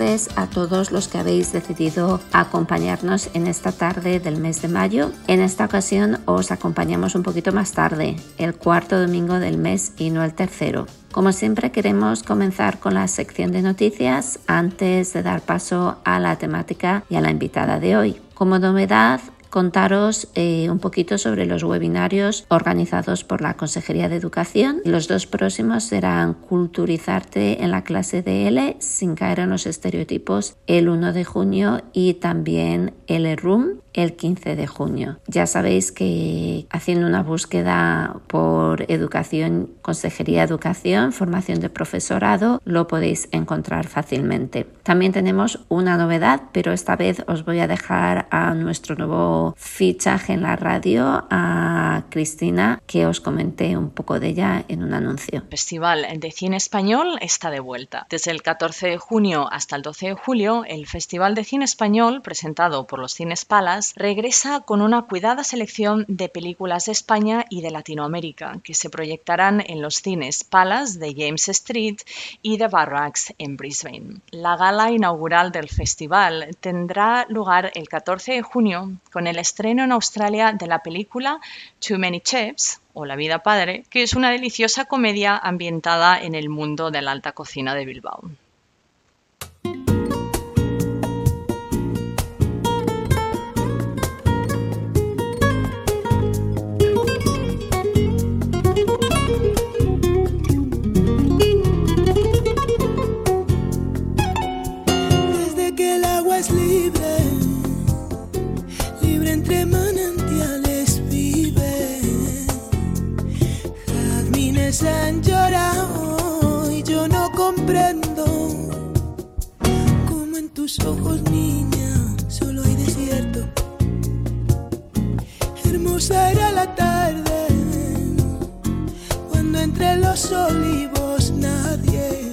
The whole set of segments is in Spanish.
Tardes a todos los que habéis decidido acompañarnos en esta tarde del mes de mayo. En esta ocasión os acompañamos un poquito más tarde, el cuarto domingo del mes y no el tercero. Como siempre queremos comenzar con la sección de noticias antes de dar paso a la temática y a la invitada de hoy. Como novedad, contaros eh, un poquito sobre los webinarios organizados por la Consejería de Educación. Los dos próximos serán Culturizarte en la clase de L sin caer en los estereotipos el 1 de junio y también el Room el 15 de junio. Ya sabéis que haciendo una búsqueda por educación, consejería de educación, formación de profesorado, lo podéis encontrar fácilmente. También tenemos una novedad, pero esta vez os voy a dejar a nuestro nuevo fichaje en la radio, a Cristina, que os comenté un poco de ella en un anuncio. Festival de Cine Español está de vuelta. Desde el 14 de junio hasta el 12 de julio, el Festival de Cine Español, presentado por los Cines Palas, regresa con una cuidada selección de películas de España y de Latinoamérica, que se proyectarán en los cines Palas de James Street y de Barracks en Brisbane. La gala inaugural del festival tendrá lugar el 14 de junio con el estreno en Australia de la película Too Many Chefs o La vida padre, que es una deliciosa comedia ambientada en el mundo de la alta cocina de Bilbao. Han llorado y yo no comprendo cómo en tus ojos, niña, solo hay desierto. Hermosa era la tarde cuando entre los olivos nadie,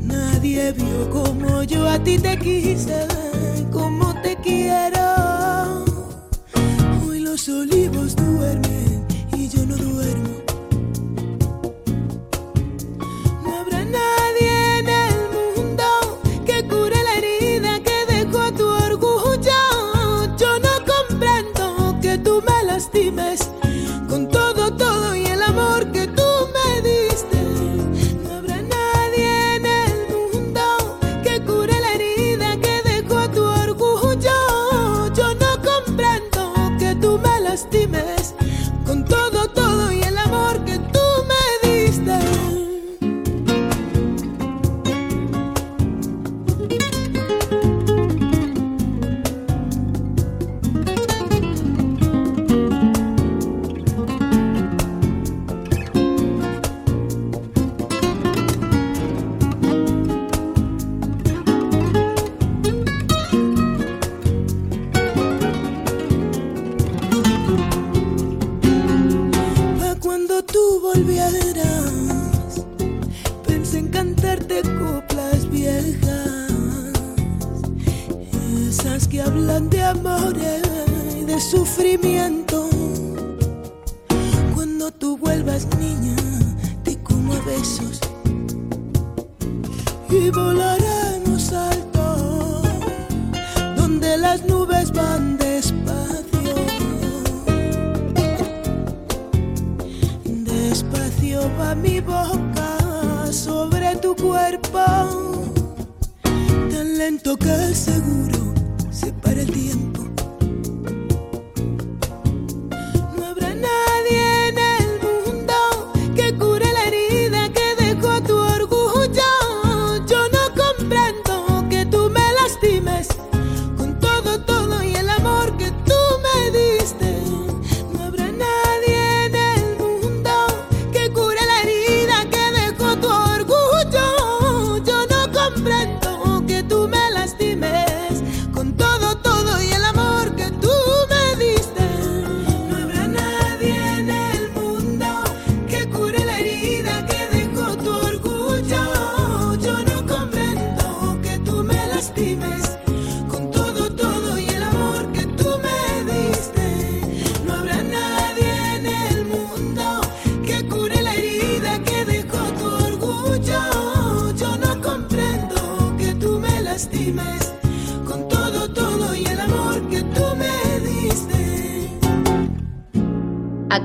nadie vio como yo a ti te quise, como te quiero. Hoy los olivos duermen yo no duermo.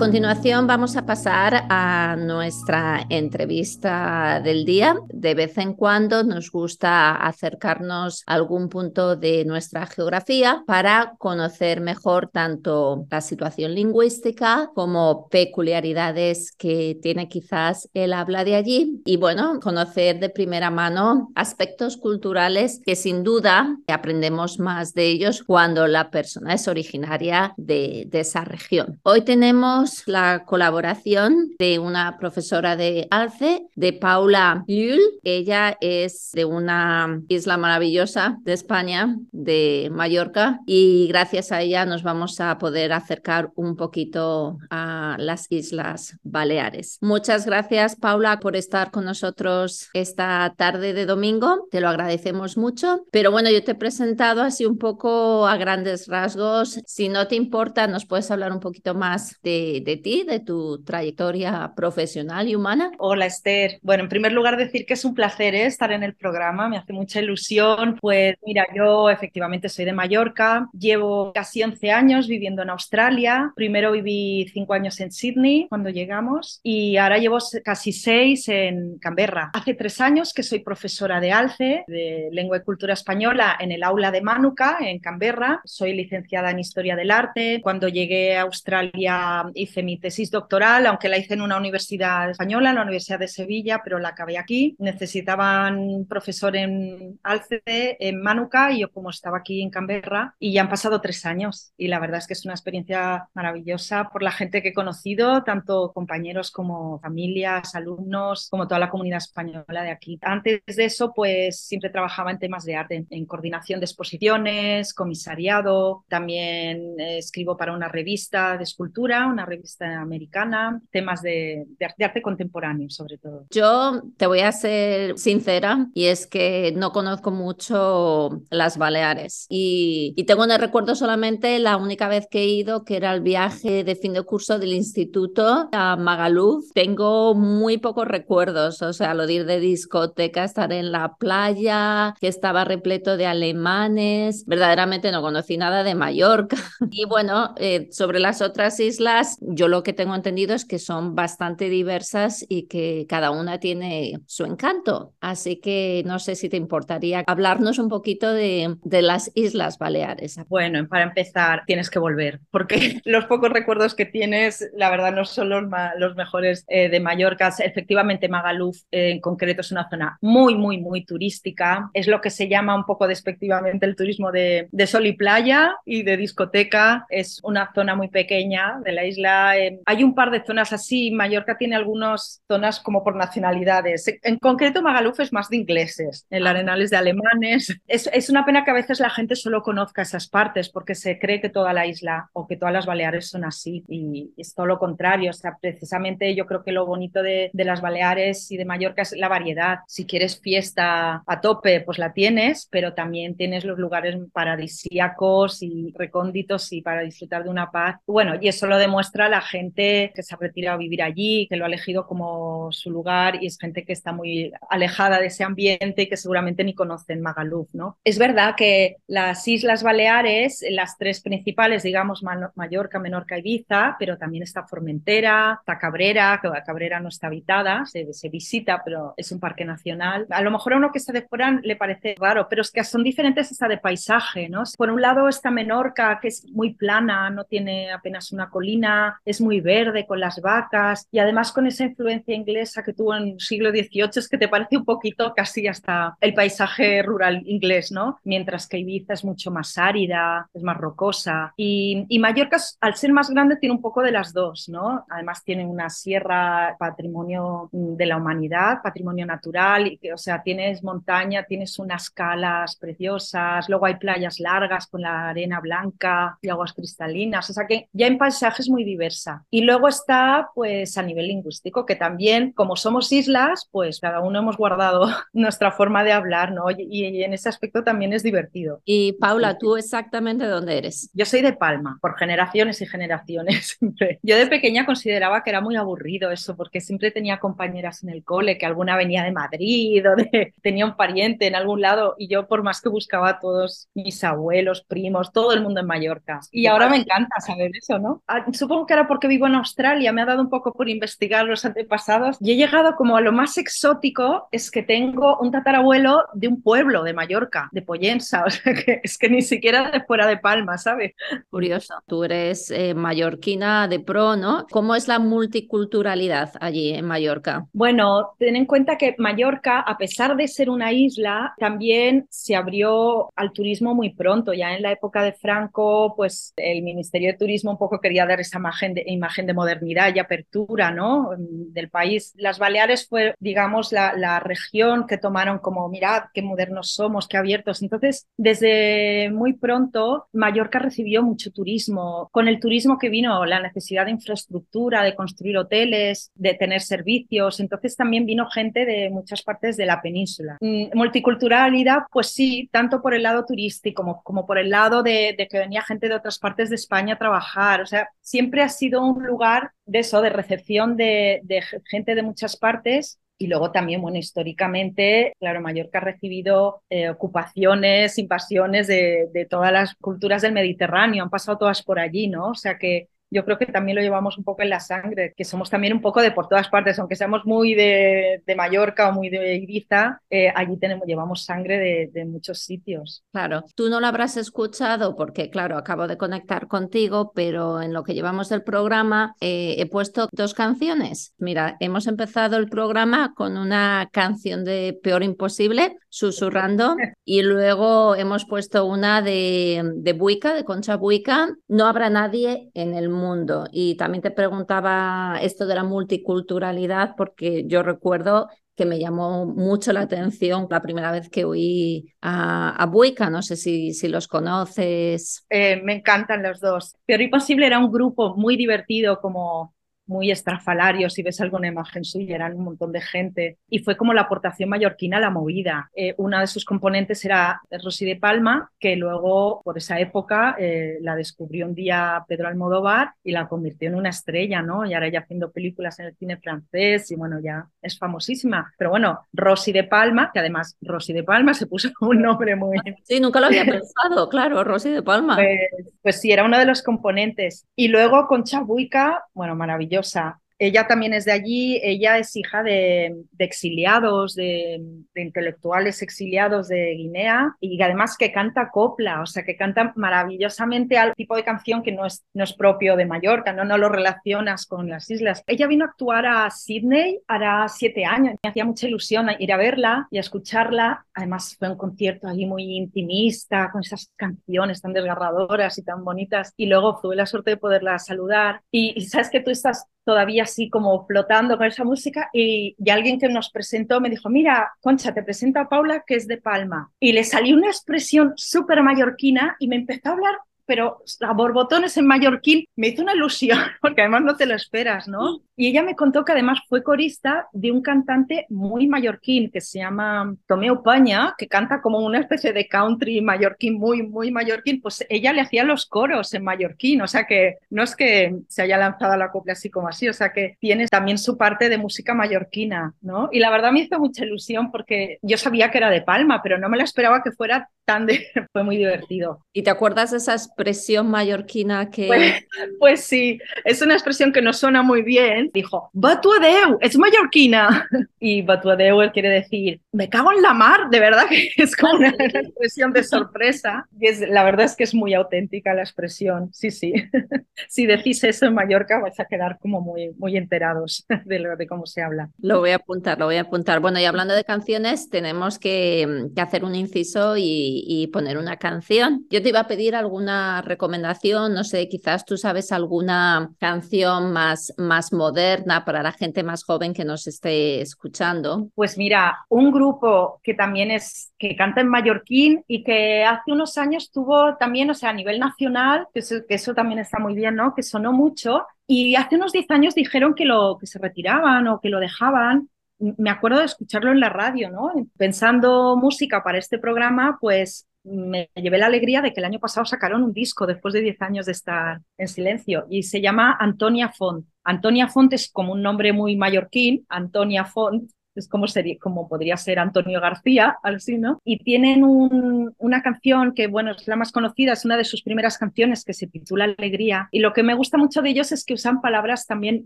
Continuación vamos a pasar a nuestra entrevista del día. De vez en cuando nos gusta acercarnos a algún punto de nuestra geografía para conocer mejor tanto la situación lingüística como peculiaridades que tiene quizás el habla de allí y bueno, conocer de primera mano aspectos culturales que sin duda aprendemos más de ellos cuando la persona es originaria de, de esa región. Hoy tenemos la colaboración de una profesora de Alce, de Paula Llull. Ella es de una isla maravillosa de España, de Mallorca, y gracias a ella nos vamos a poder acercar un poquito a las Islas Baleares. Muchas gracias, Paula, por estar con nosotros esta tarde de domingo. Te lo agradecemos mucho. Pero bueno, yo te he presentado así un poco a grandes rasgos. Si no te importa, nos puedes hablar un poquito más de de, ti, de tu trayectoria profesional y humana. Hola Esther. Bueno, en primer lugar decir que es un placer ¿eh? estar en el programa, me hace mucha ilusión. Pues mira, yo efectivamente soy de Mallorca, llevo casi 11 años viviendo en Australia. Primero viví 5 años en Sydney cuando llegamos y ahora llevo casi 6 en Canberra. Hace 3 años que soy profesora de ALCE, de Lengua y Cultura Española, en el aula de Manuka, en Canberra. Soy licenciada en Historia del Arte. Cuando llegué a Australia hice mi tesis doctoral, aunque la hice en una universidad española, en la Universidad de Sevilla, pero la acabé aquí. Necesitaban profesor en Alcede, en Manuka, y yo como estaba aquí en Canberra, y ya han pasado tres años. Y la verdad es que es una experiencia maravillosa por la gente que he conocido, tanto compañeros como familias, alumnos, como toda la comunidad española de aquí. Antes de eso, pues siempre trabajaba en temas de arte, en coordinación de exposiciones, comisariado, también eh, escribo para una revista de escultura, una revista americana, temas de, de, arte contemporáneo sobre todo. Yo te voy a ser sincera y es que no conozco mucho las Baleares y, y tengo en el recuerdo solamente la única vez que he ido, que era el viaje de fin de curso del instituto a Magaluf. Tengo muy pocos recuerdos, o sea, lo de ir de discoteca, estar en la playa, que estaba repleto de alemanes, verdaderamente no conocí nada de Mallorca. Y bueno, eh, sobre las otras islas, yo lo que tengo entendido es que son bastante diversas y que cada una tiene su encanto. Así que no sé si te importaría hablarnos un poquito de, de las Islas Baleares. Bueno, para empezar, tienes que volver, porque los pocos recuerdos que tienes, la verdad, no son los, los mejores eh, de Mallorca. Efectivamente, Magaluf eh, en concreto es una zona muy, muy, muy turística. Es lo que se llama un poco despectivamente el turismo de, de sol y playa y de discoteca. Es una zona muy pequeña de la isla eh, hay un par de zonas así. Mallorca tiene algunas zonas como por nacionalidades. En concreto, Magaluf es más de ingleses, el ah. Arenales de alemanes. Es, es, una pena que a veces la gente solo conozca esas partes porque se cree que toda la isla o que todas las Baleares son así y es todo lo contrario. O sea, precisamente yo creo que lo bonito de, de las Baleares y de Mallorca es la variedad. Si quieres fiesta a tope, pues la tienes, pero también tienes los lugares paradisíacos y recónditos y para disfrutar de una paz. Bueno, y eso lo demuestra la gente que se ha retirado a vivir allí, que lo ha elegido como su lugar y es gente que está muy alejada de ese ambiente y que seguramente ni conocen Magaluf, ¿no? Es verdad que las Islas Baleares, las tres principales, digamos Mallorca, Menorca, Ibiza, pero también está Formentera, está Cabrera, que Cabrera no está habitada, se, se visita, pero es un parque nacional. A lo mejor a uno que está de fuera le parece raro, pero es que son diferentes hasta de paisaje, ¿no? Por un lado está Menorca, que es muy plana, no tiene apenas una colina, es muy verde con las vacas y además con esa influencia inglesa que tuvo en el siglo XVIII es que te parece un poquito casi hasta el paisaje rural inglés, ¿no? Mientras que Ibiza es mucho más árida, es más rocosa y, y Mallorca al ser más grande tiene un poco de las dos, ¿no? Además tiene una sierra patrimonio de la humanidad, patrimonio natural, y o sea, tienes montaña, tienes unas calas preciosas, luego hay playas largas con la arena blanca y aguas cristalinas, o sea que ya en paisajes muy diversa. Y luego está, pues, a nivel lingüístico, que también, como somos islas, pues cada uno hemos guardado nuestra forma de hablar, ¿no? Y, en ese aspecto también es divertido. Y Paula, ¿tú exactamente dónde eres? Yo soy de Palma, por generaciones y generaciones. Yo de pequeña consideraba que era muy aburrido eso, porque siempre tenía compañeras en el cole, que alguna venía de Madrid o de, tenía un pariente en algún lado, y yo por más que buscaba a todos mis abuelos, primos, todo el mundo en Mallorca. Y ahora me encanta saber eso, ¿no? Ah, supongo supongo que era porque vivo en Australia, me ha dado un poco por investigar los antepasados y he llegado como a lo más exótico, es que tengo un tatarabuelo de un pueblo de Mallorca, de Pollensa, o sea que es que ni siquiera de fuera de Palma, ¿sabes? Curioso, tú eres eh, mallorquina de pro, ¿no? ¿Cómo es la multiculturalidad allí en Mallorca? Bueno, ten en cuenta que Mallorca, a pesar de ser una isla, también se abrió al turismo muy pronto, ya en la época de Franco, pues el Ministerio de Turismo un poco quería dar esa imagen de, imagen de modernidad y apertura ¿no? del país. Las Baleares fue, digamos, la, la región que tomaron como, mirad, qué modernos somos, qué abiertos. Entonces, desde muy pronto, Mallorca recibió mucho turismo. Con el turismo que vino la necesidad de infraestructura, de construir hoteles, de tener servicios. Entonces, también vino gente de muchas partes de la península. Mm, multiculturalidad, pues sí, tanto por el lado turístico como, como por el lado de, de que venía gente de otras partes de España a trabajar. O sea, siempre ha sido un lugar de eso, de recepción de, de gente de muchas partes y luego también, bueno, históricamente, claro, Mallorca ha recibido eh, ocupaciones, invasiones de, de, todas las culturas del Mediterráneo, han pasado todas por allí, ¿no? O sea que yo creo que también lo llevamos un poco en la sangre, que somos también un poco de por todas partes, aunque seamos muy de, de Mallorca o muy de Ibiza, eh, allí tenemos, llevamos sangre de, de, muchos sitios. Claro, tú no lo habrás escuchado porque, claro, acabo de conectar contigo, pero en lo que llevamos del programa eh, he puesto dos canciones. Mira, hemos empezado el programa con una canción de Peor Imposible, susurrando, y luego hemos puesto una de, de Buica, de Concha Buica, No habrá nadie en el mundo. Y también te preguntaba esto de la multiculturalidad, porque yo recuerdo que me llamó mucho la atención la primera vez que oí a, a Buica, no sé si, si los conoces. Eh, me encantan los dos. Pero Imposible era un grupo muy divertido, como muy estrafalario, si ves alguna imagen suya, eran un montón de gente. Y fue como la aportación mallorquina a la movida. Eh, una de sus componentes era Rosy de Palma, que luego, por esa época, eh, la descubrió un día Pedro Almodóvar y la convirtió en una estrella, ¿no? Y ahora ya haciendo películas en el cine francés y bueno, ya es famosísima. Pero bueno, Rosy de Palma, que además Rosy de Palma se puso un nombre muy... Sí, nunca lo había pensado, claro, Rosy de Palma. Pues, pues sí, era uno de los componentes. Y luego con Chabuica, bueno, maravilloso valiosa ella también es de allí, ella es hija de, exiliados, de, intelectuales exiliados de Guinea y además que canta copla, o sea, que canta maravillosamente al tipo de canción que no es, propio de Mallorca, ¿no? no lo relacionas con las islas. Ella vino a actuar a Sydney hará siete años, me hacía mucha ilusión ir a verla y a escucharla, además fue un concierto allí muy intimista, con esas canciones tan desgarradoras y tan bonitas y luego tuve la suerte de poderla saludar y, y sabes que tú estás todavía así como flotando con esa música y, alguien que nos presentó me dijo, mira, Concha, te presento a Paula que es de Palma. Y le salió una expresión súper mallorquina y me empezó a hablar pero a borbotones en mallorquín me hizo una ilusión, porque además no te lo esperas, ¿no? Y ella me contó que además fue corista de un cantante muy mallorquín que se llama Tomeu Paña, que canta como una especie de country mallorquín, muy, muy mallorquín. Pues ella le hacía los coros en mallorquín, o sea que no es que se haya lanzado a la copla así como así, o sea que tiene también su parte de música mallorquina, ¿no? Y la verdad me hizo mucha ilusión porque yo sabía que era de Palma, pero no me la esperaba que fuera tan de... fue muy divertido. ¿Y te acuerdas de esas expresión mallorquina que... Pues, pues, sí, es una expresión que no suena muy bien. Dijo, Batuadeu, es mallorquina. Y Batuadeu quiere decir, me cago en la mar, de verdad que es como una, una expresión de sorpresa. Y es, la verdad es que es muy auténtica la expresión, sí, sí. Si decís eso en Mallorca vais a quedar como muy, muy enterados de, lo, de cómo se habla. Lo voy a apuntar, lo voy a apuntar. Bueno, y hablando de canciones, tenemos que, que hacer un inciso y, y poner una canción. Yo te iba a pedir alguna recomendación, no sé, quizás tú sabes alguna canción más, más moderna para la gente más joven que nos esté escuchando. Pues mira, un grupo que también es, que canta en mallorquín y que hace unos años tuvo también, o sea, a nivel nacional, que eso, que eso también está muy bien, ¿no? Que sonó mucho. Y hace unos 10 años dijeron que, lo, que se retiraban o que lo dejaban me acuerdo de escucharlo en la radio, ¿no? Pensando música para este programa, pues me llevé la alegría de que el año pasado sacaron un disco después de 10 años de estar en silencio y se llama Antonia Font. Antonia Font es como un nombre muy mallorquín, Antonia Font, es como, sería, como podría ser Antonio García, así, ¿no? Y tienen un, una canción que, bueno, es la más conocida, es una de sus primeras canciones que se titula Alegría. Y lo que me gusta mucho de ellos es que usan palabras también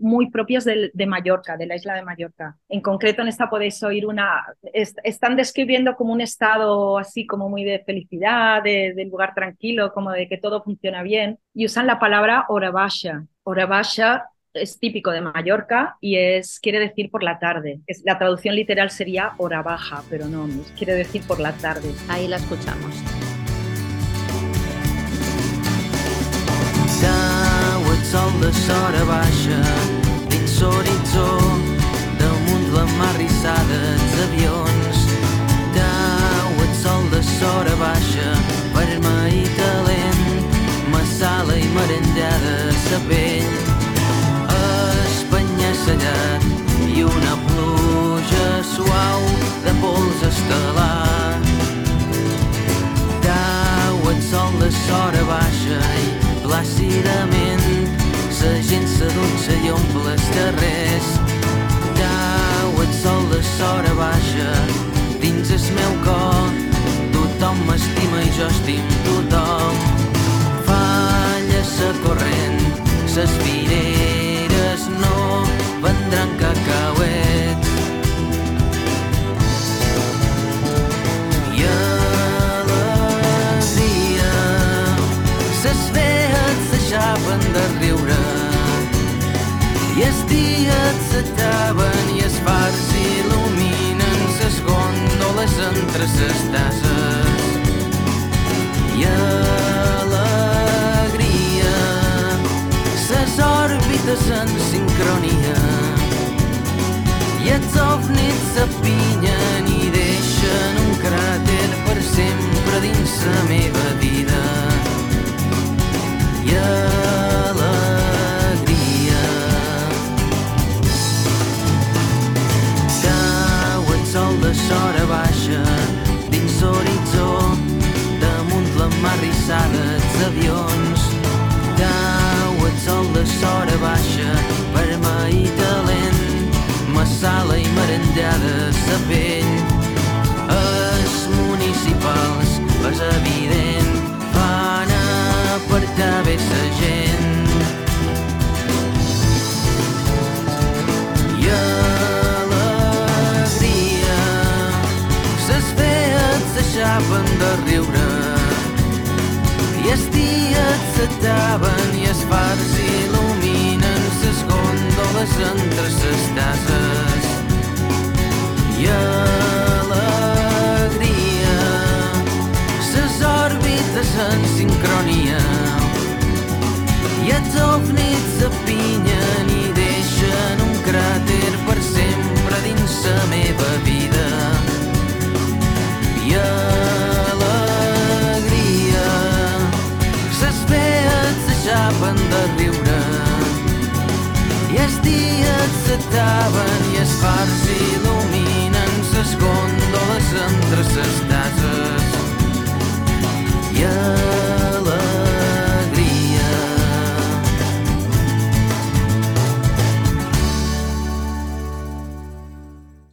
muy propias de, Mallorca, de la isla de Mallorca. En concreto, en esta podéis oír una, est están describiendo como un estado así como muy de felicidad, de, de lugar tranquilo, como de que todo funciona bien, y usan la palabra orabasha. Orabasha es típico de Mallorca y es quiere decir por la tarde. Es, la traducción literal sería hora baja, pero no, quiere decir por la tarde. Ahí la escuchamos. Cau el sol de sora baixa dins l'horitzó damunt la mar rissada els avions Cau el sol de sora baixa vermell i talent massala i merengada sa pell espanyessellat i una pluja suau de pols estel·lar Cau el sol de sora baixa i plàcidament sa gent s'adutza i omple els carrers Cau el sol de sora baixa dins el meu cor tothom m'estima i jo estim tothom. Falla sa corrent ses no entre ses tases i alegria ses òrbites en sincronia. I els ovnis s'apinyen i deixen un cràter per sempre dins la meva pell els municipals és evident fan apartar bé sa gent. I alegria ses fees deixaven de riure. I els dies s'acaben i els fars il·luminen ses gòndoles entre ses tases ovnis s'apinyen i deixen un cràter per sempre dins la meva vida. I alegria ses vees deixaven de riure. I els dies s'acaben i els fars il·luminen ses gòndoles entre ses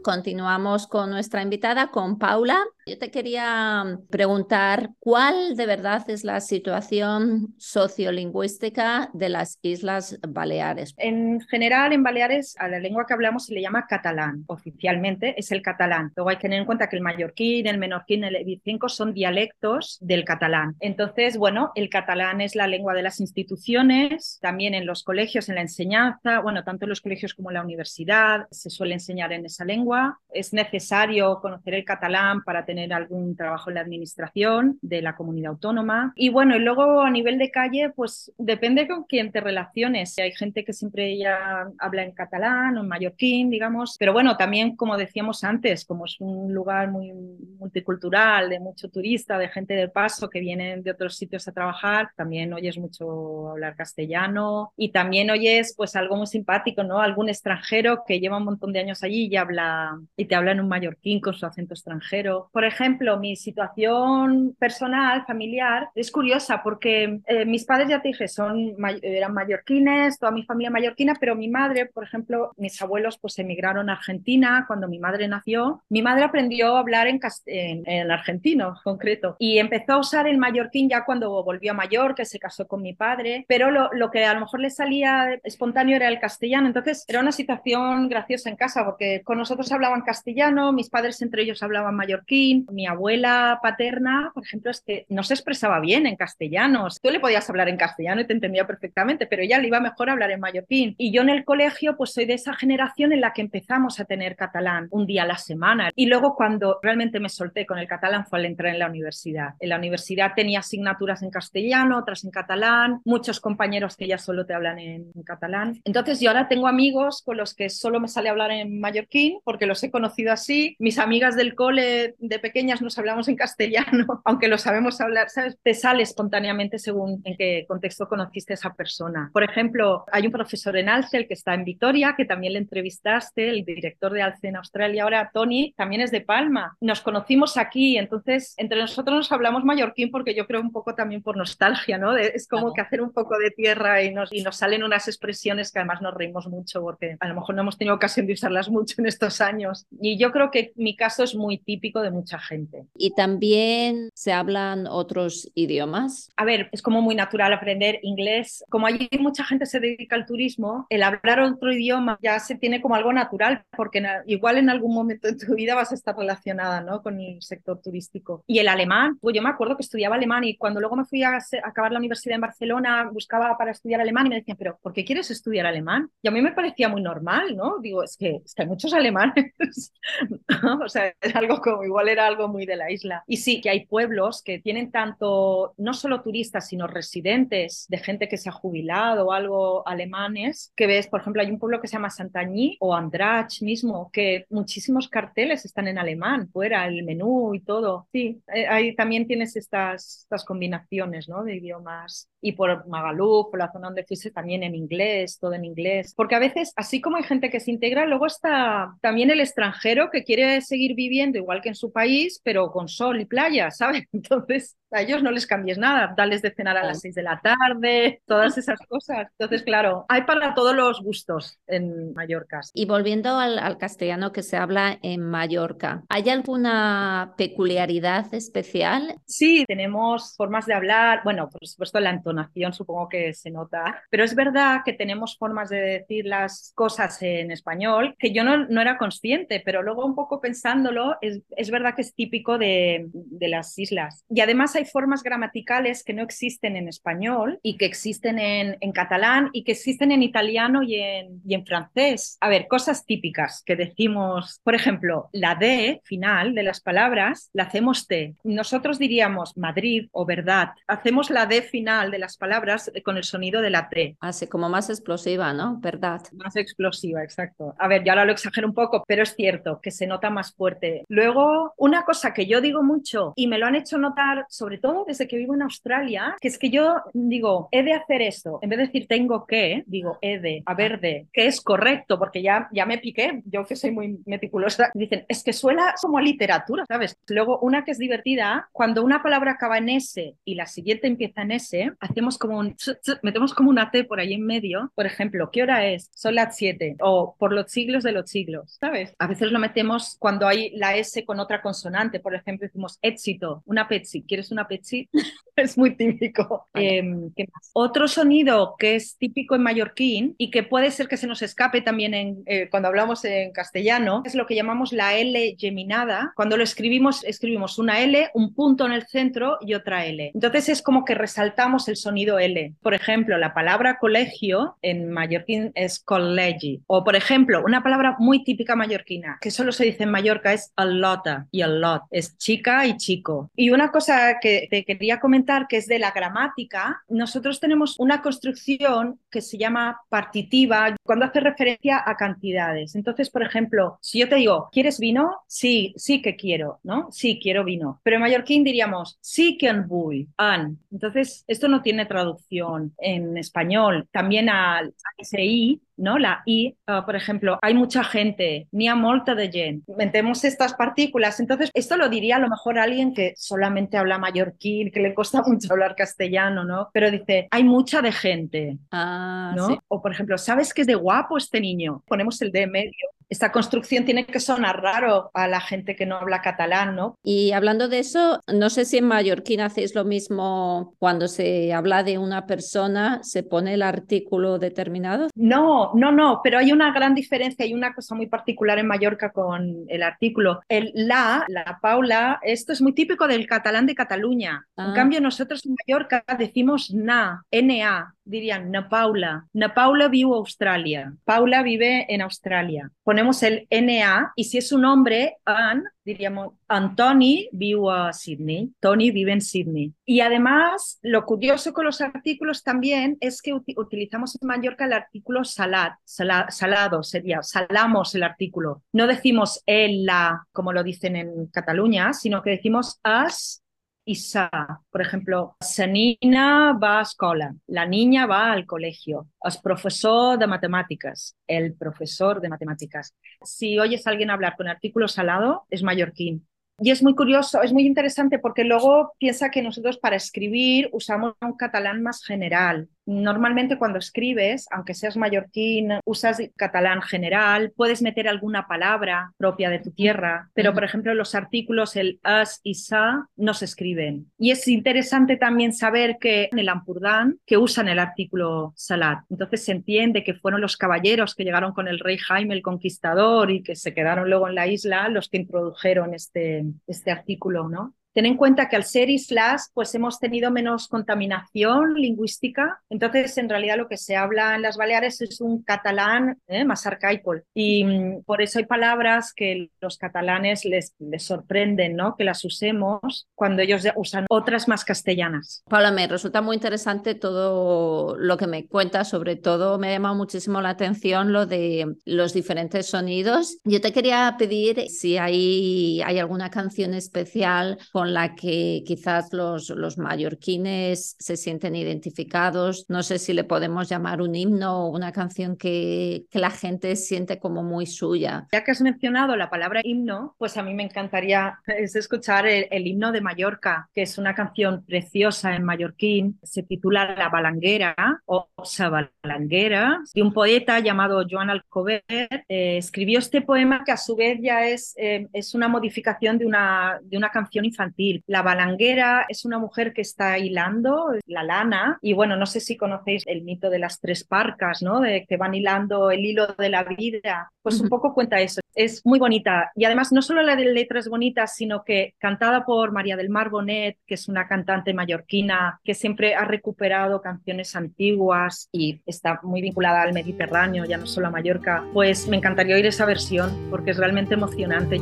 Continuamos con nuestra invitada, con Paula. Yo te quería preguntar cuál de verdad es la situación sociolingüística de las Islas Baleares. En general, en Baleares, a la lengua que hablamos se le llama catalán. Oficialmente es el catalán. Luego hay que tener en cuenta que el mallorquín, el menorquín, el vicenco son dialectos del catalán. Entonces, bueno, el catalán es la lengua de las instituciones, también en los colegios, en la enseñanza, bueno, tanto en los colegios como en la universidad se suele enseñar en esa lengua. Es necesario conocer el catalán para tener algún trabajo en la administración de la comunidad autónoma. Y bueno, y luego a nivel de calle, pues depende con quién te relaciones. Hay gente que siempre ya habla en catalán o en mallorquín, digamos. Pero bueno, también, como decíamos antes, como es un lugar muy multicultural, de mucho turista, de gente del paso que vienen de otros sitios a trabajar, también oyes mucho hablar castellano y también oyes pues algo muy simpático, ¿no? Algún extranjero que lleva un montón de años allí y habla y te habla en un mallorquín con su acento extranjero. Por por ejemplo, mi situación personal, familiar, es curiosa porque eh, mis padres, ya te dije, son, eran mallorquines, toda mi familia mallorquina, pero mi madre, por ejemplo, mis abuelos pues emigraron a Argentina cuando mi madre nació. Mi madre aprendió a hablar en, en, en argentino, concreto, y empezó a usar el mallorquín ya cuando volvió a Mallorca, se casó con mi padre, pero lo, lo que a lo mejor le salía espontáneo era el castellano. Entonces era una situación graciosa en casa porque con nosotros hablaban castellano, mis padres entre ellos hablaban mallorquín, mi abuela paterna, por ejemplo, es que no se expresaba bien en castellano. Tú le podías hablar en castellano y te entendía perfectamente, pero ella le iba mejor hablar en mallorquín. Y yo en el colegio, pues soy de esa generación en la que empezamos a tener catalán un día a la semana. Y luego cuando realmente me solté con el catalán fue al entrar en la universidad. En la universidad tenía asignaturas en castellano, otras en catalán, muchos compañeros que ya solo te hablan en catalán. Entonces yo ahora tengo amigos con los que solo me sale hablar en mallorquín porque los he conocido así. Mis amigas del cole de pequeñas nos hablamos en castellano, aunque lo sabemos hablar, ¿sabes? Te sale espontáneamente según en qué contexto conociste a esa persona. Por ejemplo, hay un profesor en Alce, que está en Vitoria, que también le entrevistaste, el director de Alce en Australia, ahora Tony, también es de Palma. Nos conocimos aquí, entonces entre nosotros nos hablamos mallorquín porque yo creo un poco también por nostalgia, ¿no? Es como que hacer un poco de tierra y nos, y nos salen unas expresiones que además nos reímos mucho porque a lo mejor no hemos tenido ocasión de usarlas mucho en estos años. Y yo creo que mi caso es muy típico de mucha gente. ¿Y también se hablan otros idiomas? A ver, es como muy natural aprender inglés. Como allí mucha gente se dedica al turismo, el hablar otro idioma ya se tiene como algo natural, porque igual en algún momento de tu vida vas a estar relacionada ¿no? con el sector turístico. Y el alemán, pues yo me acuerdo que estudiaba alemán y cuando luego me fui a, acabar la universidad en Barcelona, buscaba para estudiar alemán y me decían, pero ¿por qué quieres estudiar alemán? Y a mí me parecía muy normal, ¿no? Digo, es que, es que hay muchos alemanes. o sea, es algo como, igual era algo muy de la isla. Y sí, que hay pueblos que tienen tanto, no solo turistas, sino residentes de gente que se ha jubilado o algo alemanes, que ves, por ejemplo, hay un pueblo que se llama Santañí o Andrach mismo, que muchísimos carteles están en alemán, fuera, el menú y todo. Sí, eh, ahí también tienes estas, estas combinaciones, ¿no? De idiomas. Y por Magaluf, por la zona donde fuiste, también en inglés, todo en inglés. Porque a veces, así como hay gente que se integra, luego está también el extranjero que quiere seguir viviendo igual que en su país, pero con sol y playa, ¿sabes? Entonces, a ellos no les cambies nada, dales de cenar a las seis de la tarde, todas esas cosas. Entonces, claro, hay para todos los gustos en Mallorca. Y volviendo al, al castellano que se habla en Mallorca, ¿hay alguna peculiaridad especial? Sí, tenemos formas de hablar, bueno, por supuesto la entonación supongo que se nota, pero es verdad que tenemos formas de decir las cosas en español que yo no, no era consciente, pero luego un poco pensándolo, es, es verdad que es típico de, de las islas. Y además hay formas gramaticales que no existen en español y que existen en, en catalán y que existen en italiano y en, y en francés. A ver, cosas típicas que decimos, por ejemplo, la D final de las palabras la hacemos T. Nosotros diríamos Madrid o verdad. Hacemos la D final de las palabras con el sonido de la T. Así como más explosiva, ¿no? Verdad. Más explosiva, exacto. A ver, yo ahora lo exagero un poco, pero es cierto que se nota más fuerte. Luego, una cosa que yo digo mucho y me lo han hecho notar, sobre todo desde que vivo en Australia, que es que yo digo, he de hacer esto. En vez de decir tengo que, digo he de, haber de, que es correcto, porque ya, ya me piqué, yo que soy muy meticulosa, dicen, es que suena como literatura, ¿sabes? Luego, una que es divertida, cuando una palabra acaba en S y la siguiente empieza en S, hacemos como un, metemos como una T por ahí en medio. Por ejemplo, ¿qué hora es? Son las 7 o por los siglos de los siglos, ¿sabes? A veces lo metemos cuando hay la S con otra consonante, por ejemplo, decimos éxito, una Pepsi, ¿quieres una Pepsi? es muy típico. Vale. Eh, ¿qué más? Otro sonido que es típico en mallorquín y que puede ser que se nos escape también en, eh, cuando hablamos en castellano es lo que llamamos la L geminada. Cuando lo escribimos, escribimos una L, un punto en el centro y otra L. Entonces es como que resaltamos el sonido L. Por ejemplo, la palabra colegio en mallorquín es collegi. O por ejemplo, una palabra muy típica mallorquina que solo se dice en Mallorca es alota y Es chica y chico. Y una cosa que te quería comentar que es de la gramática, nosotros tenemos una construcción que se llama partitiva cuando hace referencia a cantidades. Entonces, por ejemplo, si yo te digo, ¿quieres vino? Sí, sí que quiero, ¿no? Sí, quiero vino. Pero en mallorquín diríamos, sí que vull, an. Entonces, esto no tiene traducción en español. También al SI ¿no? La I, uh, por ejemplo, hay mucha gente, ni a molta de gent. Metemos estas partículas. Entonces, esto lo diría a lo mejor alguien que solamente habla mallorquín, que le cuesta mucho hablar castellano, ¿no? Pero dice, hay mucha de gente, Ah, ¿no? sí. O, por ejemplo, ¿sabes que es de guapo este niño? Ponemos el de medio. Esta construcción tiene que sonar raro a la gente que no habla catalán, ¿no? Y hablando de eso, no sé si en mallorquín hacéis lo mismo cuando se habla de una persona, se pone el artículo determinado. No, no, no, pero hay una gran diferencia y una cosa muy particular en Mallorca con el artículo. El la, la Paula, esto es muy típico del catalán de Cataluña. En Ah. cambio, nosotros en Mallorca decimos na, na, dirían na Paula. Na Paula vive Australia. Paula vive en Australia. Ponemos el na y si es un hombre, an, diríamos Antoni vive a Sydney. Tony vive en Sydney. Y además, lo curioso con los artículos también es que uti- utilizamos en Mallorca el artículo salat, sala- salado sería, salamos el artículo. No decimos el, la, como lo dicen en Cataluña, sino que decimos as y. Por ejemplo, sa nina va a escola, la niña va al colegio, es profesor de matemáticas, el profesor de matemáticas. Si oyes a alguien hablar con artículo salado, es mallorquín. Y es muy curioso, es muy interesante porque luego piensa que nosotros para escribir usamos un catalán más general. Normalmente cuando escribes, aunque seas mallorquín, usas catalán general, puedes meter alguna palabra propia de tu tierra, pero por ejemplo los artículos, el as y sa, no se escriben. Y es interesante también saber que en el Ampurdán, que usan el artículo salat. Entonces se entiende que fueron los caballeros que llegaron con el rey Jaime el Conquistador y que se quedaron luego en la isla los que introdujeron este, este artículo, ¿no? Ten en cuenta que al ser islas, pues hemos tenido menos contaminación lingüística. Entonces, en realidad, lo que se habla en las Baleares es un catalán eh, más arcaico. Y mm, por eso hay palabras que los catalanes les, les sorprenden, ¿no? Que las usemos cuando ellos usan otras más castellanas. Paula, me resulta muy interesante todo lo que me cuentas, sobre todo me ha llamado muchísimo la atención lo de los diferentes sonidos. Yo te quería pedir si hay, hay alguna canción especial con la que quizás los, los mallorquines se sienten identificados. No sé si le podemos llamar un himno o una canción que, que la gente siente como muy suya. Ya que has mencionado la palabra himno, pues a mí me encantaría es escuchar el, el himno de Mallorca, que es una canción preciosa en mallorquín. Se titula La Balanguera o Sa Balanguera, de un poeta llamado Joan Alcover. Eh, escribió este poema que a su vez ya es, eh, es una modificación de una, de una canción infantil. La Balanguera es una mujer que está hilando la lana y bueno, no sé si conocéis el mito de las tres parcas, ¿no? De que van hilando el hilo de la vida. Pues un poco cuenta eso. Es muy bonita y además no solo la de letras bonitas, sino que cantada por María del Mar Bonet, que es una cantante mallorquina que siempre ha recuperado canciones antiguas y está muy vinculada al Mediterráneo, ya no solo a Mallorca. Pues me encantaría oír esa versión porque es realmente emocionante.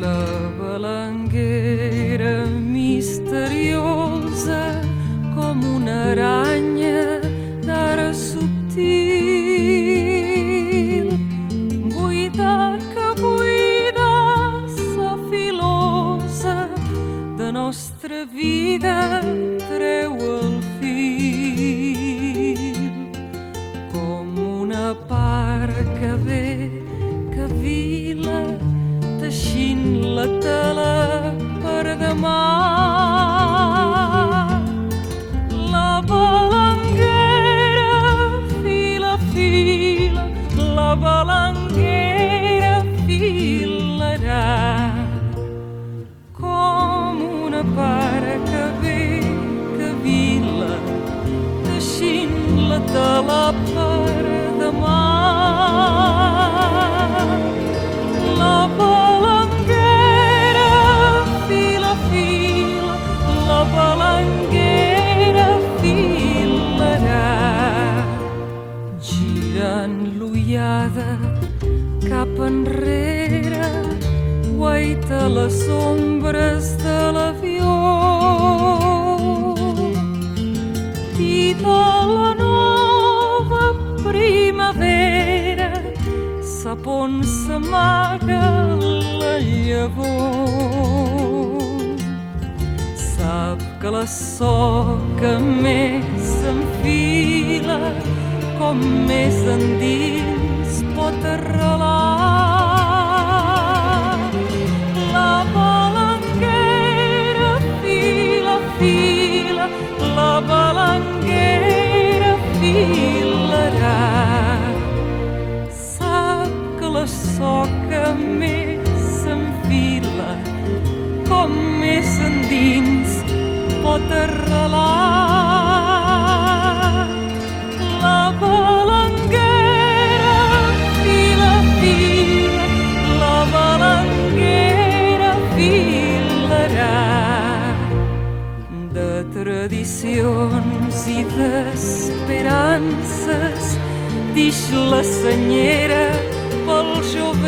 La balanguera misteriosa com una aranya d'ara subtil. Buida que buida sa filosa de nostra vida la tela per demà. La balanguera fila, fila, la balanguera filarà com una pare que ve, que vila, teixint la tela per demà. Girant l'ullada cap enrere, guaita les ombres de l'avió i de la nova primavera sap on s'amaga la llavor. Sa sap que la soca més s'enfila com més endins pot arrelar. La balanguera fila, fila, la balanguera filarà. Sap que la soca més s'enfila com més endins pot arrelar. Tradicions i d'esperances. Dix la senyera pel jovent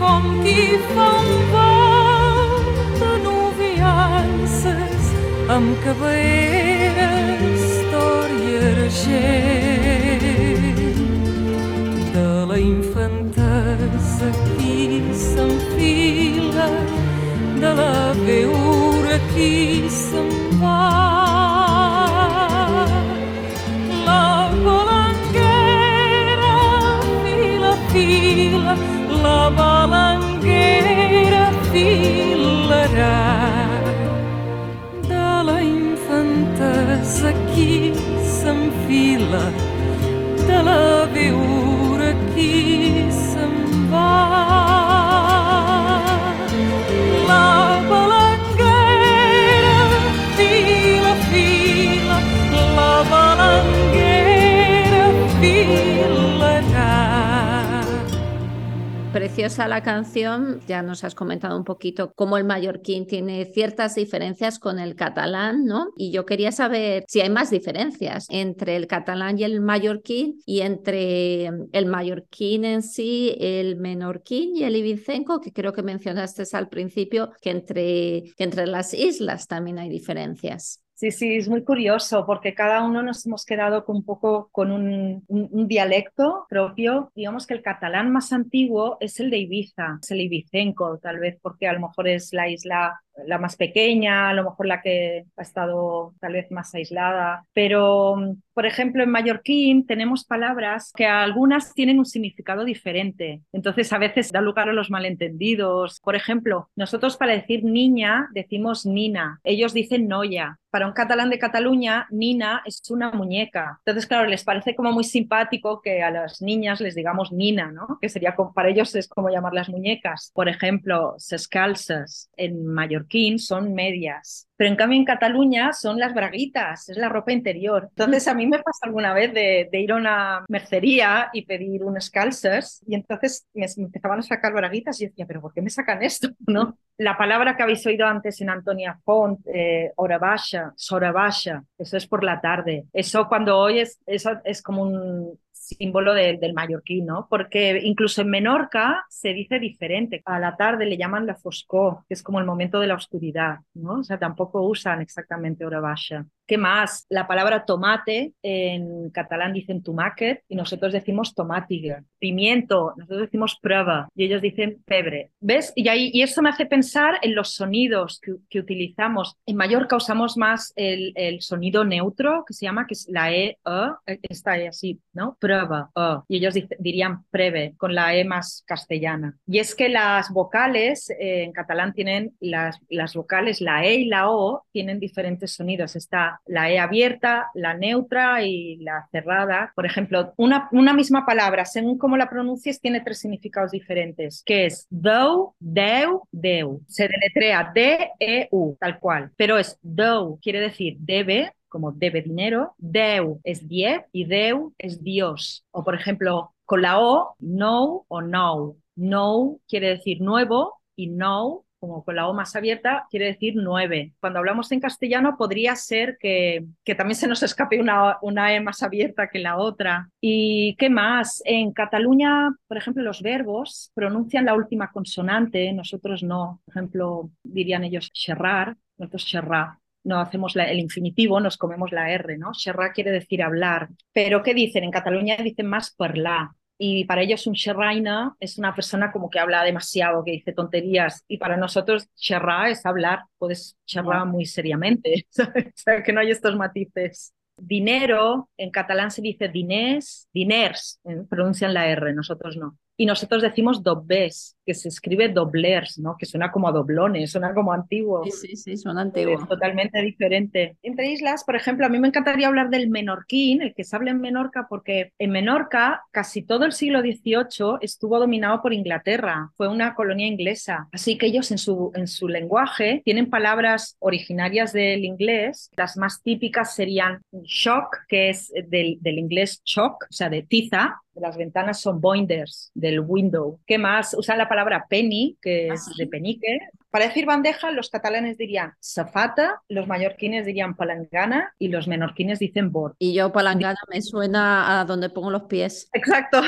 com qui fa un vol de noviances amb d'or i argent de la infantesa qui s'enfila de la veure qui se'n va. La balanguera fila, fila, la balanguera filarà. De la infantesa qui s'enfila, de la veure qui Preciosa la canción, ya nos has comentado un poquito cómo el mallorquín tiene ciertas diferencias con el catalán, ¿no? Y yo quería saber si hay más diferencias entre el catalán y el mallorquín y entre el mallorquín en sí, el menorquín y el ibicenco, que creo que mencionaste al principio, que entre, que entre las islas también hay diferencias. Sí, sí, es muy curioso porque cada uno nos hemos quedado con un poco con un, un- un dialecto propio. Digamos que el catalán más antiguo es el de Ibiza, es el ibicenco, tal vez porque a lo mejor es la isla la más pequeña, a lo mejor la que ha estado tal vez más aislada. Pero, mm, por ejemplo, en mallorquín tenemos palabras que algunas tienen un significado diferente. Entonces, a veces da lugar a los malentendidos. Por ejemplo, nosotros para decir niña decimos nina, ellos dicen noia. Para un catalán de Cataluña, nina es una muñeca. Entonces, claro, les parece como muy simpático que a las niñas les digamos nina, ¿no? Que sería como, para ellos es como llamarlas muñecas. Por ejemplo, ses calces en mallorquín son medias. Pero en cambio en Cataluña son las braguitas, es la ropa interior. Entonces a mí me pasa alguna vez de, ir a una mercería y pedir unos calces y entonces me, empezaban a sacar braguitas y yo decía, pero ¿por qué me sacan esto? ¿No? La palabra que habéis oído antes en Antonia Font, eh, hora baja, sora eso es por la tarde. Eso cuando oyes, eso es como un símbolo de- del mallorquín, ¿no? Porque incluso en Menorca se dice diferente. A la tarde le llaman la foscor, que es como el momento de la oscuridad, ¿no? O sea, tampoco usan exactamente hora baja. ¿Qué más? La palabra tomate en catalán dicen tomàquet y nosotros decimos tomátiga. Pimiento, nosotros decimos prueba y ellos dicen pebre. ¿Ves? Y, ahí, y eso me hace pensar en los sonidos que, que utilizamos. En Mallorca usamos más el, el sonido neutro, que se llama, que es la E, E, esta E así, ¿no? Prueba, E. Y ellos dice- dirían preve, con la E más castellana. Y es que las vocales eh, en catalán tienen las, las vocales, la E y la O, tienen diferentes sonidos. Está la E abierta, la neutra y la cerrada. Por ejemplo, una, misma palabra, según cómo la pronuncies, tiene tres significados diferentes, que es dou, deu, deu. Se deletrea D-E-U, tal cual. Pero es dou, quiere decir debe, como debe dinero, deu es diez y deu es Dios. O por ejemplo, con la O, no o no. No quiere decir nuevo y no como con la O más abierta, quiere decir nueve. Cuando hablamos en castellano podría ser que, que también se nos escape una, una E más abierta que la otra. ¿Y qué más? En Cataluña, por ejemplo, los verbos pronuncian la última consonante, nosotros no. Por ejemplo, dirían ellos xerrar, nosotros xerrar no hacemos el infinitivo, nos comemos la R, ¿no? Xerrar quiere decir hablar. Pero ¿qué dicen? En Cataluña dicen más parlar. Y para ellos un Sherraina es una persona como que habla demasiado, que dice tonterías y para nosotros Sherra es hablar, puedes charlar muy seriamente, ¿sabes? o sea, que no hay estos matices. Dinero, en catalán se dice diners, diners, pronuncian la R, nosotros no. Y nosotros decimos dobbes, que se escribe doblers, ¿no? Que suena como a doblones, suena como antiguo. Sí, sí, sí, suena antiguo. Es totalmente diferente. Entre islas, por ejemplo, a mí me encantaría hablar del menorquín, el que se habla en Menorca, porque en Menorca casi todo el siglo XVIII estuvo dominado por Inglaterra, fue una colonia inglesa. Así que ellos en su, en su lenguaje tienen palabras originarias del inglés. Las más típicas serían shock, que es del, del inglés choc, o sea, de tiza, las ventanas son boinders del window. ¿Qué más? Usan la palabra penny, que es de penique. Para decir bandeja, los catalanes dirían safata, los mallorquines dirían palangana y los menorquines dicen bord. Y yo palangana me suena a donde pongo los pies. Exacto.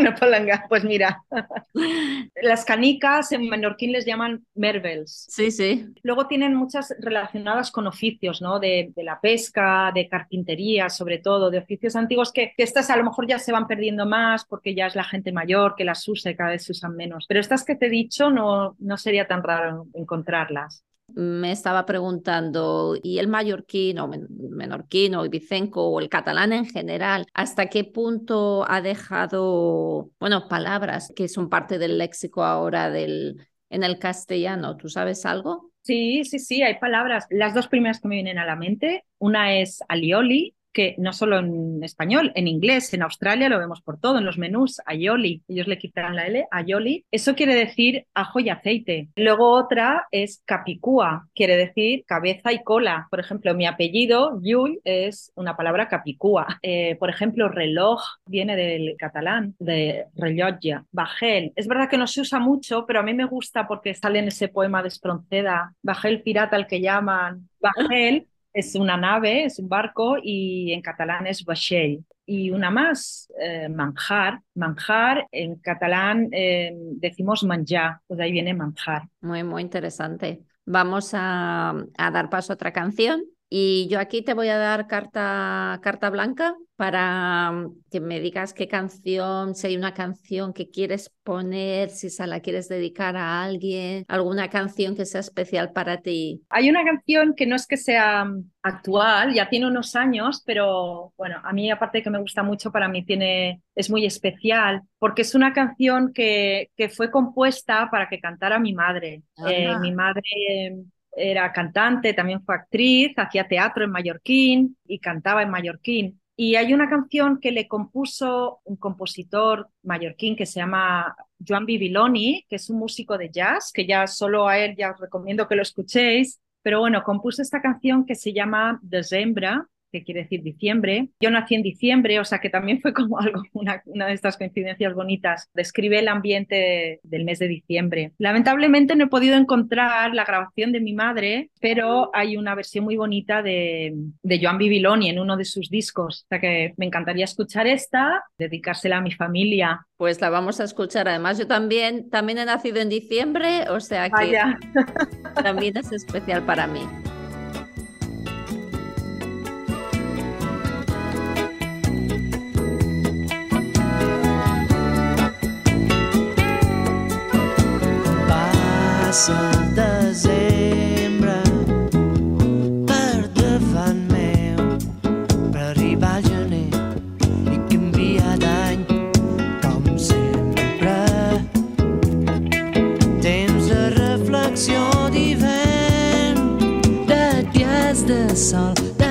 Una palanga, pues mira. Las canicas en menorquín les llaman mervels. Sí, sí. Luego tienen muchas relacionadas con oficios, ¿no? De, de la pesca, de carpintería, sobre todo, de oficios antiguos que, que, estas a lo mejor ya se van perdiendo más porque ya es la gente mayor que las usa y cada vez se usan menos. Pero estas que te he dicho no, no sería tan raro encontrarlas me estaba preguntando, ¿y el mallorquín o menorquín o ibicenco o el catalán en general, hasta qué punto ha dejado, bueno, palabras que son parte del léxico ahora del, en el castellano? ¿Tú sabes algo? Sí, sí, sí, hay palabras. Las dos primeras que me vienen a la mente, una es alioli, que no solo en español, en inglés, en Australia lo vemos por todo, en los menús, aioli, ellos le quitarán la L, aioli, eso quiere decir ajo y aceite. Luego otra es capicúa, quiere decir cabeza y cola. Por ejemplo, mi apellido, Yul, es una palabra capicúa. Eh, por ejemplo, reloj viene del catalán, de rellotge. Bajel, es verdad que no se usa mucho, pero a mí me gusta porque sale en ese poema de Espronceda, Bajel pirata al que llaman. Bajel es una nave, es un barco y en catalán es vaixell. Y una más, eh, manjar. Manjar, en catalán eh, decimos manjar, pues ahí viene manjar. Muy, muy interesante. Vamos a, dar paso a otra canción y yo aquí te voy a dar carta, carta blanca para mm, que me digas qué canción, si hay una canción que quieres poner, si se la quieres dedicar a alguien, alguna canción que sea especial para ti. Hay una canción que no es que sea mm, actual, ya tiene unos años, pero bueno, a mí aparte de que me gusta mucho, para mí tiene, es muy especial, porque es una canción que, que fue compuesta para que cantara mi madre. Eh, mi madre era cantante, también fue actriz, hacía teatro en mallorquín y cantaba en mallorquín. Y hay una canción que le compuso un compositor mallorquín que se llama Joan Bibiloni, que es un músico de jazz, que ya solo a él ya os recomiendo que lo escuchéis. Pero bueno, compuso esta canción que se llama Desembra que quiere decir diciembre. Yo nací en diciembre, o sea que también fue como algo, una, una, de estas coincidencias bonitas. Describe el ambiente del mes de diciembre. Lamentablemente no he podido encontrar la grabación de mi madre, pero hay una versión muy bonita de, de Joan Bibiloni en uno de sus discos. O sea que me encantaría escuchar esta, dedicársela a mi familia. Pues la vamos a escuchar. Además, yo también, también he nacido en diciembre, o sea que Vaya. también es especial para mí. Passa el desembre per davant meu per arribar al gener i canviar d'any com sempre. Temps de reflexió d'hivern de dies de sol de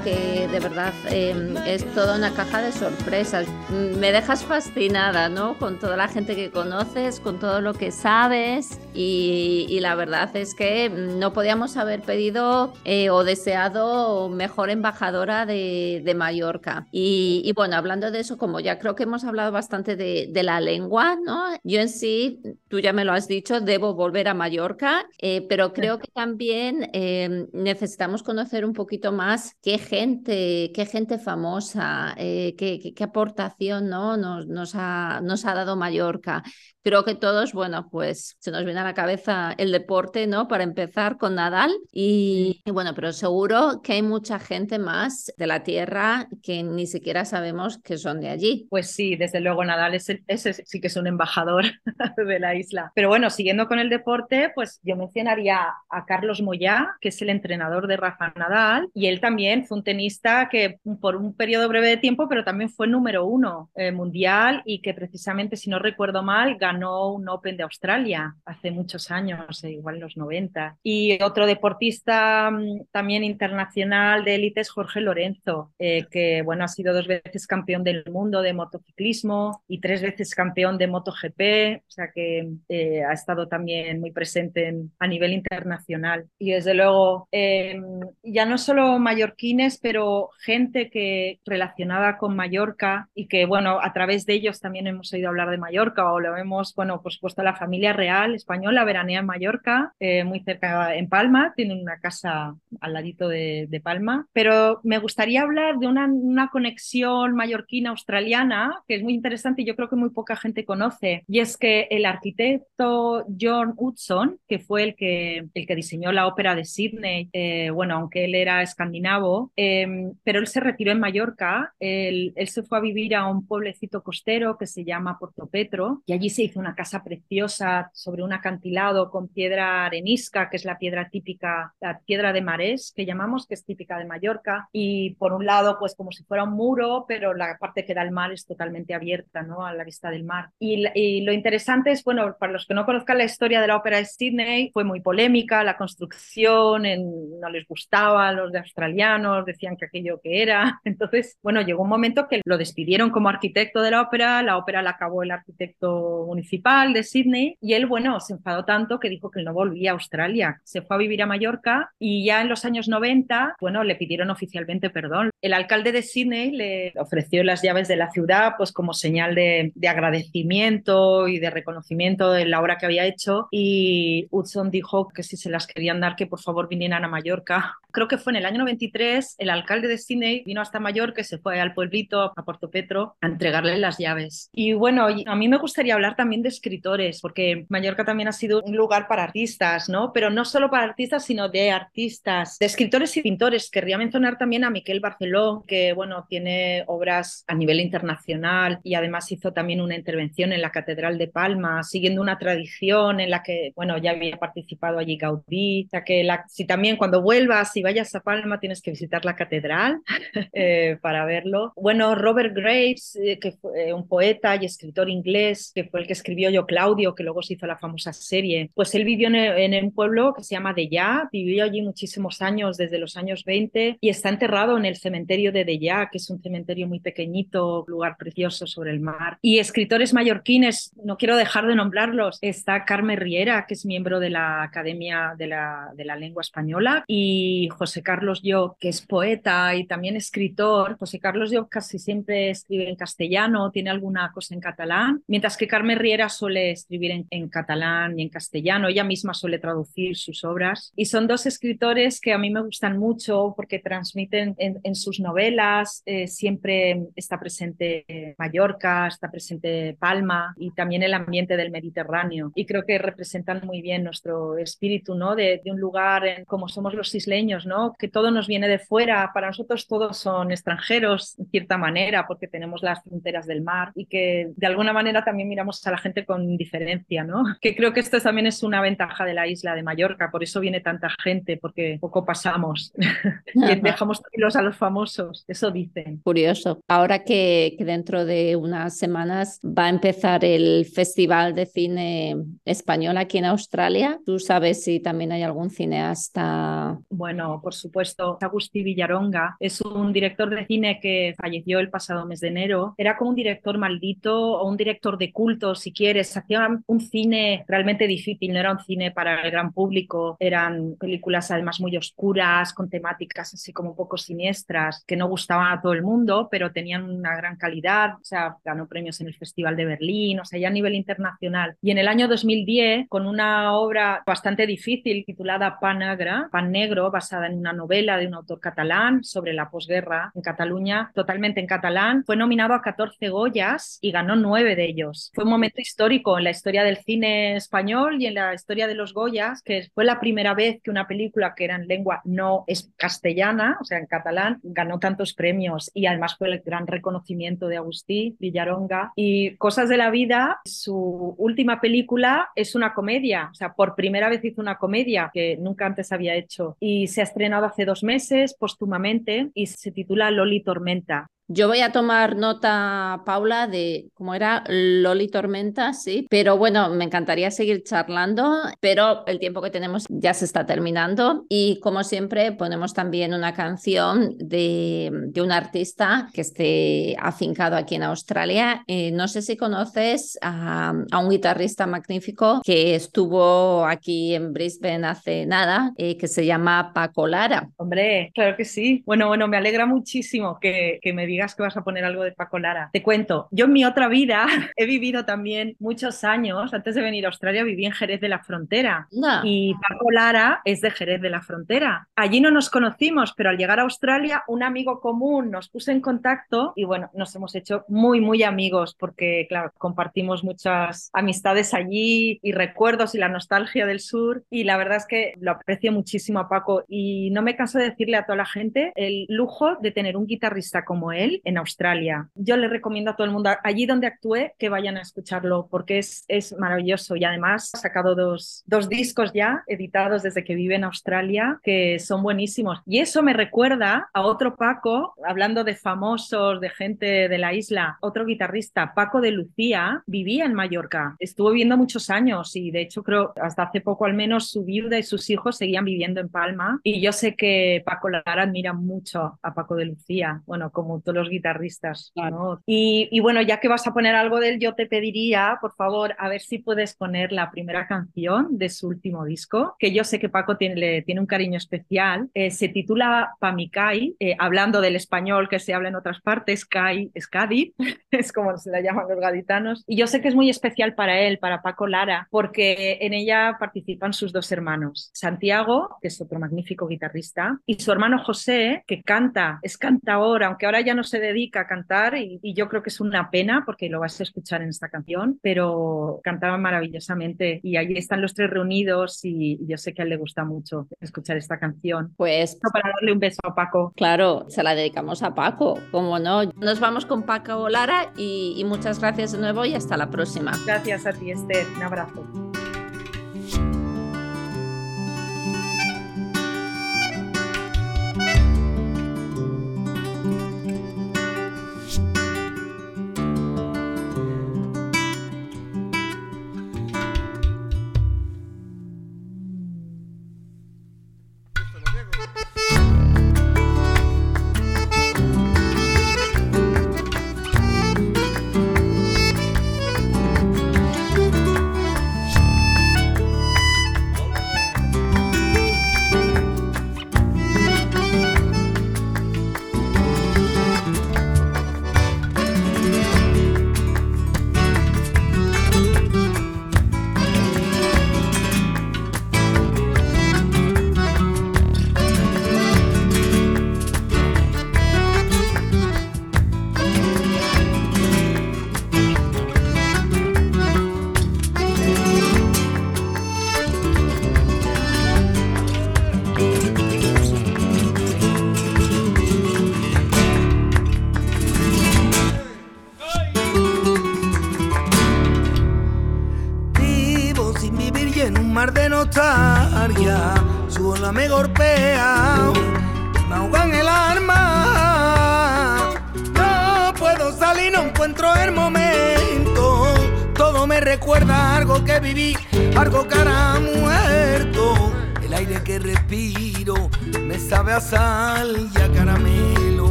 que de verdad eh, es toda una caja de sorpresas. Me dejas fascinada, ¿no? Con toda la gente que conoces, con todo lo que sabes y, y la verdad es que no podíamos haber pedido eh, o deseado mejor embajadora de, de Mallorca. Y, y, bueno, hablando de eso, como ya creo que hemos hablado bastante de, de, la lengua, ¿no? Yo en sí, tú ya me lo has dicho, debo volver a Mallorca, eh, pero creo que también eh, necesitamos conocer un poquito más qué gente, qué gente famosa, eh, qué, qué, qué, aportación ¿no? nos, nos, ha, nos ha dado Mallorca. Creo que todos, bueno, pues se nos viene a la cabeza el deporte, ¿no? Para empezar con Nadal. Y, y, bueno, pero seguro que hay mucha gente más de la tierra que ni siquiera sabemos que son de allí. Pues sí, desde luego Nadal es el, ese sí que es un embajador de la isla. Pero bueno, siguiendo con el deporte, pues yo mencionaría a Carlos Moyá, que es el entrenador de Rafa Nadal, y él también fue un tenista que por un periodo breve de tiempo, pero también fue número uno eh, mundial y que precisamente, si no recuerdo mal, ganó un Open de Australia hace muchos años, eh, igual los 90. Y otro deportista mm, también internacional de élite es Jorge Lorenzo, eh, que bueno, ha sido dos veces campeón del mundo de motociclismo y tres veces campeón de MotoGP, o sea que eh, ha estado también muy presente en, a nivel internacional. Y desde luego, eh, ya no solo mallorquines, pero gente que relacionada con Mallorca y que bueno, a través de ellos también hemos oído hablar de Mallorca o lo hemos, bueno, por supuesto la familia real española veranea en Mallorca, eh, muy cerca en Palma, tienen una casa al ladito de, Palma, pero me gustaría hablar de una, una conexión mallorquina australiana que es muy interesante y yo creo que muy poca gente conoce, y es que el arquitecto John Hudson, que fue el que, el que diseñó la ópera de Sydney, eh, bueno, aunque él era escandinavo, eh, pero él se retiró en Mallorca, él, se fue a vivir a un pueblecito costero que se llama Porto Petro, y allí se hizo una casa preciosa sobre un acantilado con piedra arenisca, que es la piedra típica, la piedra de marés, que llamamos, que es típica de Mallorca, y por un lado, pues como si fuera un muro, pero la parte que da al mar es totalmente abierta, ¿no? A la vista del mar. Y, y lo interesante es, bueno, para los que no conozcan la historia de la ópera de Sydney, fue muy polémica, la construcción en, no les gustaba a los de australianos, decían que aquello que era. Entonces, bueno, llegó un momento que lo despidieron como arquitecto de la ópera, la ópera la acabó el arquitecto municipal de Sydney y él, bueno, se enfadó tanto que dijo que no volvía a Australia, se fue a vivir a Mallorca y ya en los años 90, bueno, le pidieron oficialmente perdón. El alcalde de Sydney le ofreció las llaves de la ciudad, pues como señal de, de agradecimiento y de reconocimiento de la obra que había hecho y Hudson dijo que si se las querían dar que por favor vinieran a Mallorca. Creo que fue en el año 93 el alcalde de Sydney vino hasta Mallorca, se fue al pueblito, a Puerto Petro, a entregarle las llaves. Y bueno, a mí me gustaría hablar también de escritores, porque Mallorca también ha sido un lugar para artistas, ¿no? Pero no solo para artistas, sino de artistas, de escritores y pintores. Querría mencionar también a Miquel Barceló, que bueno, tiene obras a nivel internacional y además hizo también una intervención en la Catedral de Palma, siguiendo una tradición en la que, bueno, ya había participado allí Gaudí, o sea que la, si también cuando vuelvas y vayas a Palma tienes que visitar la catedral eh, para verlo. Bueno, Robert Graves, eh, que fue eh, un poeta y escritor inglés, que fue el que escribió Yo Claudio, que luego se hizo la famosa serie, pues él vivió en, un pueblo que se llama Dellà, vivió allí muchísimos años, desde los años 20, y está enterrado en el cementerio de Dellà, que es un cementerio muy pequeñito, lugar precioso sobre el mar. Y escritores mallorquines, no quiero dejar de nombrarlos, está Carmen Riera, que es miembro de la Academia de la, Lengua Española, y José Carlos Yo, que es poeta y también escritor. José Carlos Yo casi siempre escribe en castellano, tiene alguna cosa en catalán, mientras que Carmen Riera suele escribir en catalán y en castellano. Ella misma suele traducir sus obras. Y son dos escritores que a mí me gustan mucho porque transmiten en, en sus novelas, eh, siempre está presente Mallorca, está presente Palma y también el ambiente del Mediterráneo. Y creo que representan muy bien nuestro espíritu, ¿no? De, de un lugar en, como somos los isleños, ¿no? Que todo nos viene de fuera. Para nosotros todos son extranjeros, en cierta manera, porque tenemos las fronteras del mar y que de alguna manera también miramos a la gente con indiferencia, ¿no? Que creo que esto también es una ventaja de la isla de Mallorca, por eso viene tanta gente, porque poco pasamos y dejamos los a los famosos, eso dicen. Curioso. Ahora que, que dentro de unas semanas va a empezar el Festival de Cine Español aquí en Australia, ¿tú sabes si también hay algún cineasta bueno, Bueno, por supuesto, Agustí Villaronga es un director de cine que falleció el pasado mes de enero. Era como un director maldito o un director de culto, si quieres. Hacía un cine realmente difícil, no era un cine para el gran público. Eran películas además muy oscuras, con temáticas así como un poco siniestras, que no gustaban a todo el mundo, pero tenían una gran calidad. O sea, ganó premios en el Festival de Berlín, o sea, ya a nivel internacional. Y en el año 2010, con una obra bastante difícil titulada Pan Negra, Pan Negro, basada en una novela de un autor catalán sobre la posguerra en Cataluña, totalmente en catalán, fue nominado a 14 Goyas y ganó nueve de ellos. Fue un momento histórico en la historia del cine español y en la historia de los Goyas, que fue la primera vez que una película que era en lengua no es castellana, o sea, en catalán, ganó tantos premios y además fue el gran reconocimiento de Agustí Villaronga. Y Cosas de la Vida, su última película es una comedia, o sea, por primera vez hizo una comedia que nunca antes había hecho y se ha estrenado hace dos meses póstumamente y se titula Loli Tormenta. Yo voy a tomar nota, Paula, de cómo era Loli Tormenta, sí, pero bueno, me encantaría seguir charlando, pero el tiempo que tenemos ya se está terminando y como siempre ponemos también una canción de, de un artista que esté afincado aquí en Australia. Eh, no sé si conoces a, a, un guitarrista magnífico que estuvo aquí en Brisbane hace nada, eh, que se llama Paco Lara. Hombre, claro que sí. Bueno, bueno, me alegra muchísimo que, que me digas que vas a poner algo de Paco Lara. Te cuento, yo en mi otra vida he vivido también muchos años, antes de venir a Australia viví en Jerez de la Frontera no. y Paco Lara es de Jerez de la Frontera. Allí no nos conocimos, pero al llegar a Australia un amigo común nos puso en contacto y bueno, nos hemos hecho muy, muy amigos porque claro, compartimos muchas amistades allí y recuerdos y la nostalgia del sur y la verdad es que lo aprecio muchísimo a Paco y no me canso de decirle a toda la gente el lujo de tener un guitarrista como él en Australia. Yo le recomiendo a todo el mundo, allí donde actúe, que vayan a escucharlo porque es, es maravilloso. Y además ha sacado dos, dos discos ya editados desde que vive en Australia que son buenísimos. Y eso me recuerda a otro Paco, hablando de famosos, de gente de la isla, otro guitarrista, Paco de Lucía, vivía en Mallorca, estuvo viviendo muchos años y de hecho creo hasta hace poco al menos su viuda y sus hijos seguían viviendo en Palma. Y yo sé que Paco Lara admira mucho a Paco de Lucía, bueno, como todos los guitarristas. ¿no? Y, y, bueno, ya que vas a poner algo de él, yo te pediría, por favor, a ver si puedes poner la primera canción de su último disco, que yo sé que Paco tiene, le, tiene un cariño especial. Eh, se titula Pamicai, eh, hablando del español que se habla en otras partes, Kai es Cádiz, es como se la llaman los gaditanos. Y yo sé que es muy especial para él, para Paco Lara, porque en ella participan sus dos hermanos, Santiago, que es otro magnífico guitarrista, y su hermano José, que canta, es cantador, aunque ahora ya no se dedica a cantar y, y, yo creo que es una pena porque lo vas a escuchar en esta canción, pero cantaba maravillosamente y allí están los tres reunidos y, y yo sé que a él le gusta mucho escuchar esta canción. Pues para darle un beso a Paco. Claro, se la dedicamos a Paco, como no. Nos vamos con Paco Lara y, y muchas gracias de nuevo y hasta la próxima. Gracias a ti, Esther. Un abrazo.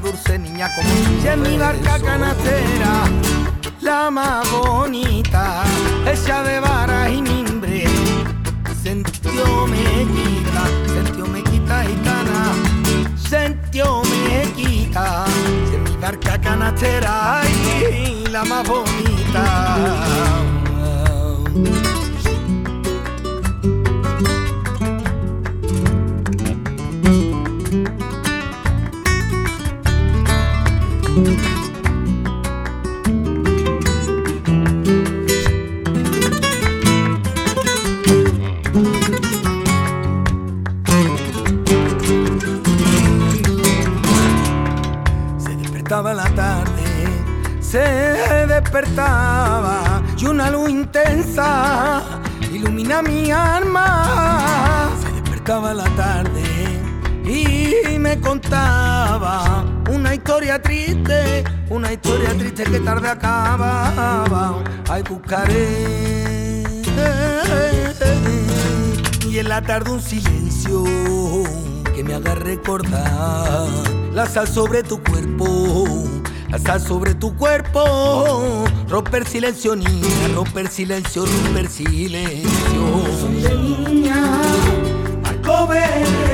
Dulce, niña como. Y en mi barca canastera, la más bonita, hecha de varas y mimbre, sentió me quita, sentió me quita gitana, sentió me quita, y en mi barca canastera, ay, la más bonita. Se despertaba y una luz intensa ilumina mi alma. Se despertaba la tarde y me contaba una historia triste, una historia triste que tarde acababa. Ay, buscaré. Y en la tarde un silencio que me haga recordar la sal sobre tu cuerpo. Sal sobre tu cuerpo, romper silencio, niña, romper silencio, romper silencio. niña, barco velero,